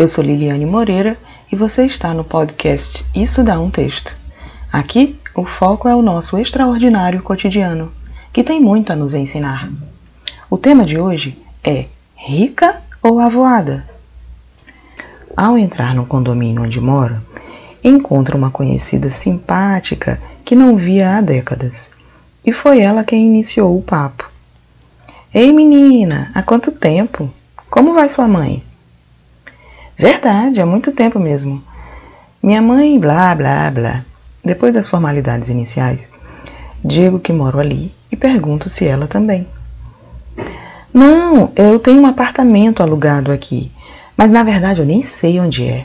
Eu sou Liliane Moreira e você está no podcast Isso Dá um Texto. Aqui, o foco é o nosso extraordinário cotidiano, que tem muito a nos ensinar. O tema de hoje é Rica ou Avoada? Ao entrar no condomínio onde mora, encontra uma conhecida simpática que não via há décadas. E foi ela quem iniciou o papo. Ei menina, há quanto tempo? Como vai sua mãe? Verdade, há muito tempo mesmo. Minha mãe, blá blá blá. Depois das formalidades iniciais, digo que moro ali e pergunto se ela também. Não, eu tenho um apartamento alugado aqui, mas na verdade eu nem sei onde é.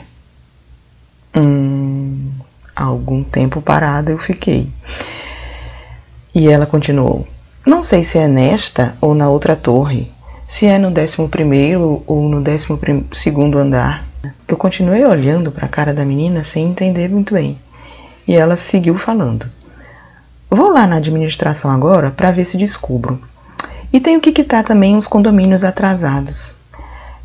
Hum, algum tempo parada eu fiquei. E ela continuou: Não sei se é nesta ou na outra torre, se é no décimo primeiro ou no décimo segundo andar. Eu continuei olhando para a cara da menina sem entender muito bem. E ela seguiu falando. Vou lá na administração agora para ver se descubro. E tenho que quitar também uns condomínios atrasados.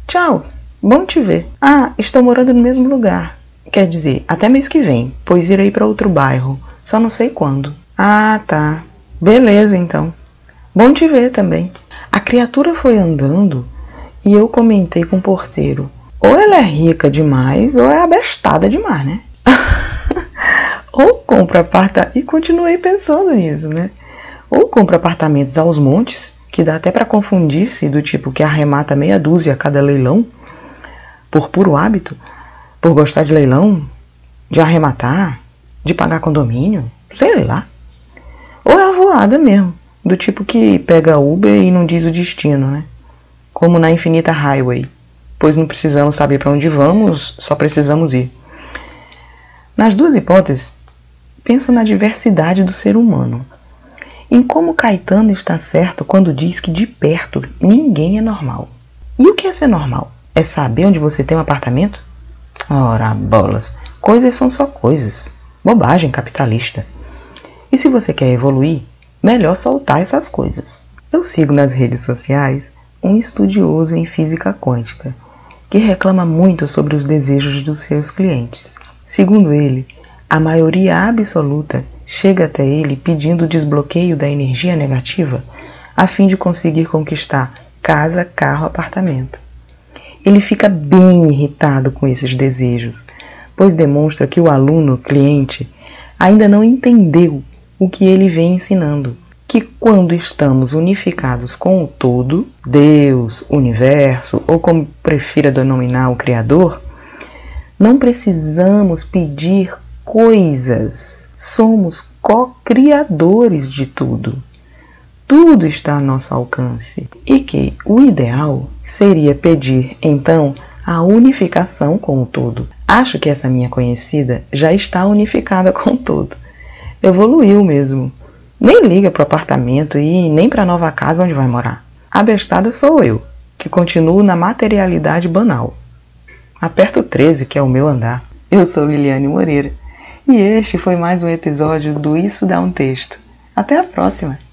Tchau, bom te ver. Ah, estou morando no mesmo lugar. Quer dizer, até mês que vem, pois irei para outro bairro. Só não sei quando. Ah, tá. Beleza então. Bom te ver também. A criatura foi andando e eu comentei com o porteiro. Ou ela é rica demais ou é abestada demais, né? ou compra apartamento. E continuei pensando nisso, né? Ou compra apartamentos aos montes, que dá até para confundir-se, do tipo que arremata meia dúzia a cada leilão, por puro hábito, por gostar de leilão, de arrematar, de pagar condomínio, sei lá. Ou é a voada mesmo, do tipo que pega Uber e não diz o destino, né? Como na Infinita Highway pois não precisamos saber para onde vamos, só precisamos ir. Nas duas hipóteses, penso na diversidade do ser humano. Em como Caetano está certo quando diz que de perto ninguém é normal. E o que é ser normal? É saber onde você tem um apartamento? Ora, bolas, coisas são só coisas. Bobagem capitalista. E se você quer evoluir, melhor soltar essas coisas. Eu sigo nas redes sociais um estudioso em física quântica que reclama muito sobre os desejos dos seus clientes. Segundo ele, a maioria absoluta chega até ele pedindo desbloqueio da energia negativa a fim de conseguir conquistar casa, carro, apartamento. Ele fica bem irritado com esses desejos, pois demonstra que o aluno, cliente, ainda não entendeu o que ele vem ensinando que quando estamos unificados com o todo, Deus, universo, ou como prefira denominar o Criador, não precisamos pedir coisas. Somos co-criadores de tudo. Tudo está a nosso alcance. E que o ideal seria pedir, então, a unificação com o todo. Acho que essa minha conhecida já está unificada com o todo. Evoluiu mesmo nem liga para o apartamento e nem para a nova casa onde vai morar. A bestada sou eu, que continuo na materialidade banal. Aperto 13, que é o meu andar. Eu sou Liliane Moreira e este foi mais um episódio do Isso Dá um Texto. Até a próxima!